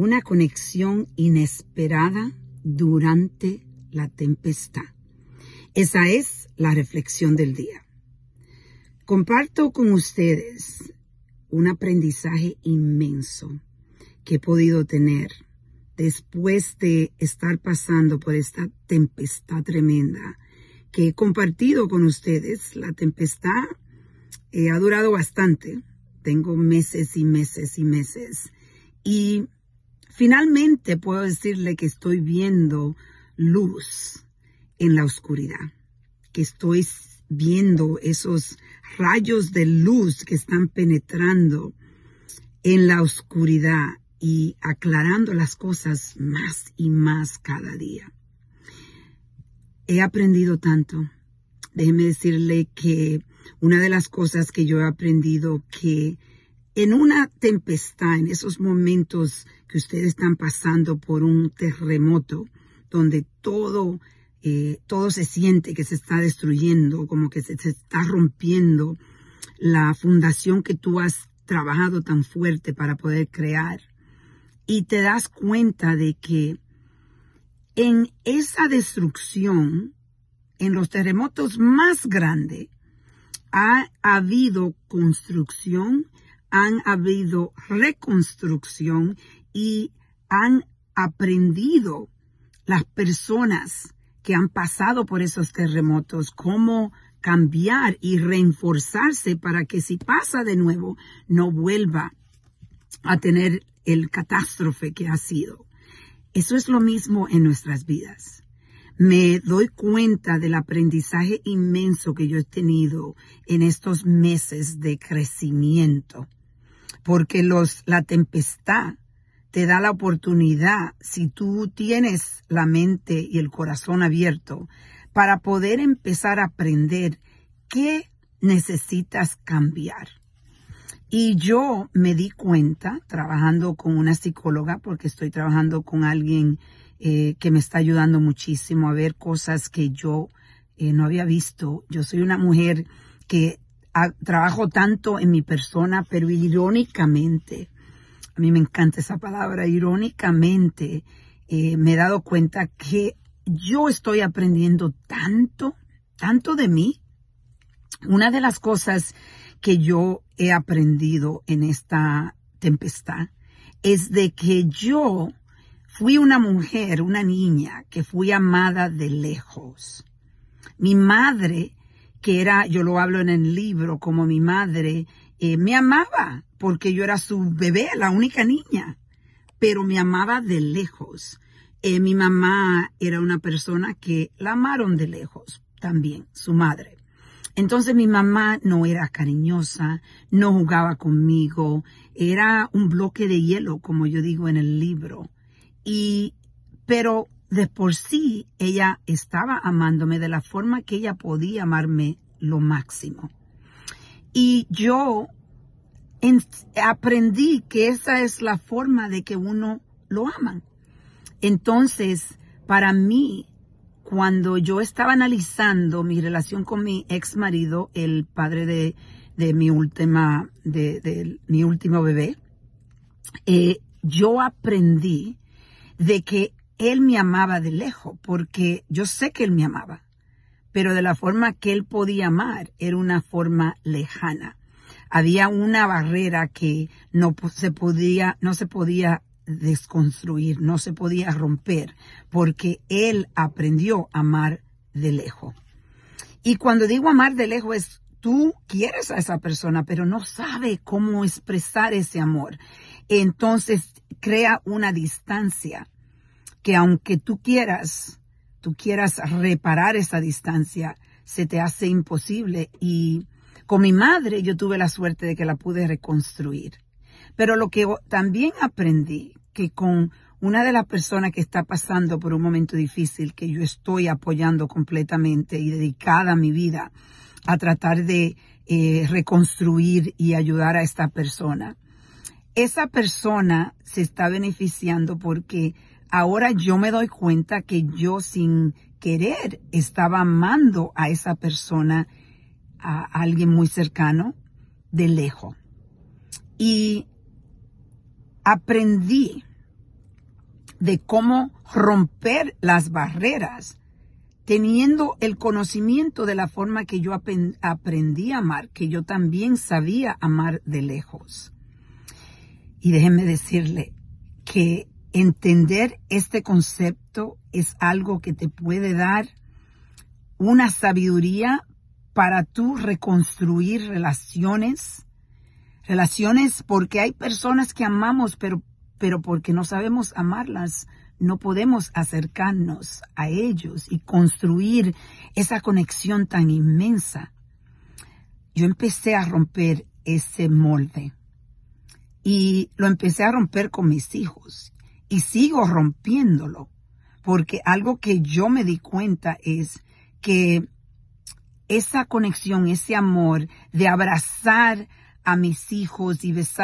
una conexión inesperada durante la tempestad. Esa es la reflexión del día. Comparto con ustedes un aprendizaje inmenso que he podido tener después de estar pasando por esta tempestad tremenda que he compartido con ustedes. La tempestad eh, ha durado bastante. Tengo meses y meses y meses. Y finalmente puedo decirle que estoy viendo luz en la oscuridad, que estoy viendo esos rayos de luz que están penetrando en la oscuridad y aclarando las cosas más y más cada día. He aprendido tanto. Déjeme decirle que una de las cosas que yo he aprendido que en una tempestad, en esos momentos que ustedes están pasando por un terremoto, donde todo, eh, todo se siente que se está destruyendo, como que se, se está rompiendo la fundación que tú has trabajado tan fuerte para poder crear. Y te das cuenta de que en esa destrucción, en los terremotos más grandes, ha habido construcción, han habido reconstrucción y han aprendido las personas que han pasado por esos terremotos cómo cambiar y reforzarse para que si pasa de nuevo no vuelva a tener el catástrofe que ha sido. Eso es lo mismo en nuestras vidas. Me doy cuenta del aprendizaje inmenso que yo he tenido en estos meses de crecimiento, porque los, la tempestad te da la oportunidad, si tú tienes la mente y el corazón abierto, para poder empezar a aprender qué necesitas cambiar. Y yo me di cuenta, trabajando con una psicóloga, porque estoy trabajando con alguien eh, que me está ayudando muchísimo a ver cosas que yo eh, no había visto. Yo soy una mujer que trabajo tanto en mi persona, pero irónicamente, a mí me encanta esa palabra, irónicamente, eh, me he dado cuenta que yo estoy aprendiendo tanto, tanto de mí. Una de las cosas que yo he aprendido en esta tempestad es de que yo fui una mujer, una niña que fui amada de lejos. Mi madre, que era, yo lo hablo en el libro como mi madre, eh, me amaba porque yo era su bebé, la única niña, pero me amaba de lejos. Eh, mi mamá era una persona que la amaron de lejos también, su madre. Entonces mi mamá no era cariñosa, no jugaba conmigo, era un bloque de hielo, como yo digo en el libro. Y, pero de por sí ella estaba amándome de la forma que ella podía amarme lo máximo. Y yo aprendí que esa es la forma de que uno lo ama. Entonces, para mí, cuando yo estaba analizando mi relación con mi ex marido, el padre de, de mi última, de, mi último bebé, eh, yo aprendí de que él me amaba de lejos, porque yo sé que él me amaba, pero de la forma que él podía amar era una forma lejana había una barrera que no se podía, no se podía desconstruir, no se podía romper, porque él aprendió a amar de lejos. Y cuando digo amar de lejos es tú quieres a esa persona, pero no sabe cómo expresar ese amor. Entonces crea una distancia que aunque tú quieras, tú quieras reparar esa distancia, se te hace imposible y con mi madre yo tuve la suerte de que la pude reconstruir. Pero lo que también aprendí, que con una de las personas que está pasando por un momento difícil, que yo estoy apoyando completamente y dedicada mi vida a tratar de eh, reconstruir y ayudar a esta persona, esa persona se está beneficiando porque ahora yo me doy cuenta que yo sin querer estaba amando a esa persona a alguien muy cercano de lejos. Y aprendí de cómo romper las barreras, teniendo el conocimiento de la forma que yo aprendí a amar, que yo también sabía amar de lejos. Y déjenme decirle que entender este concepto es algo que te puede dar una sabiduría para tú reconstruir relaciones, relaciones porque hay personas que amamos, pero, pero porque no sabemos amarlas, no podemos acercarnos a ellos y construir esa conexión tan inmensa. Yo empecé a romper ese molde y lo empecé a romper con mis hijos y sigo rompiéndolo porque algo que yo me di cuenta es que esa conexión, ese amor de abrazar a mis hijos y besar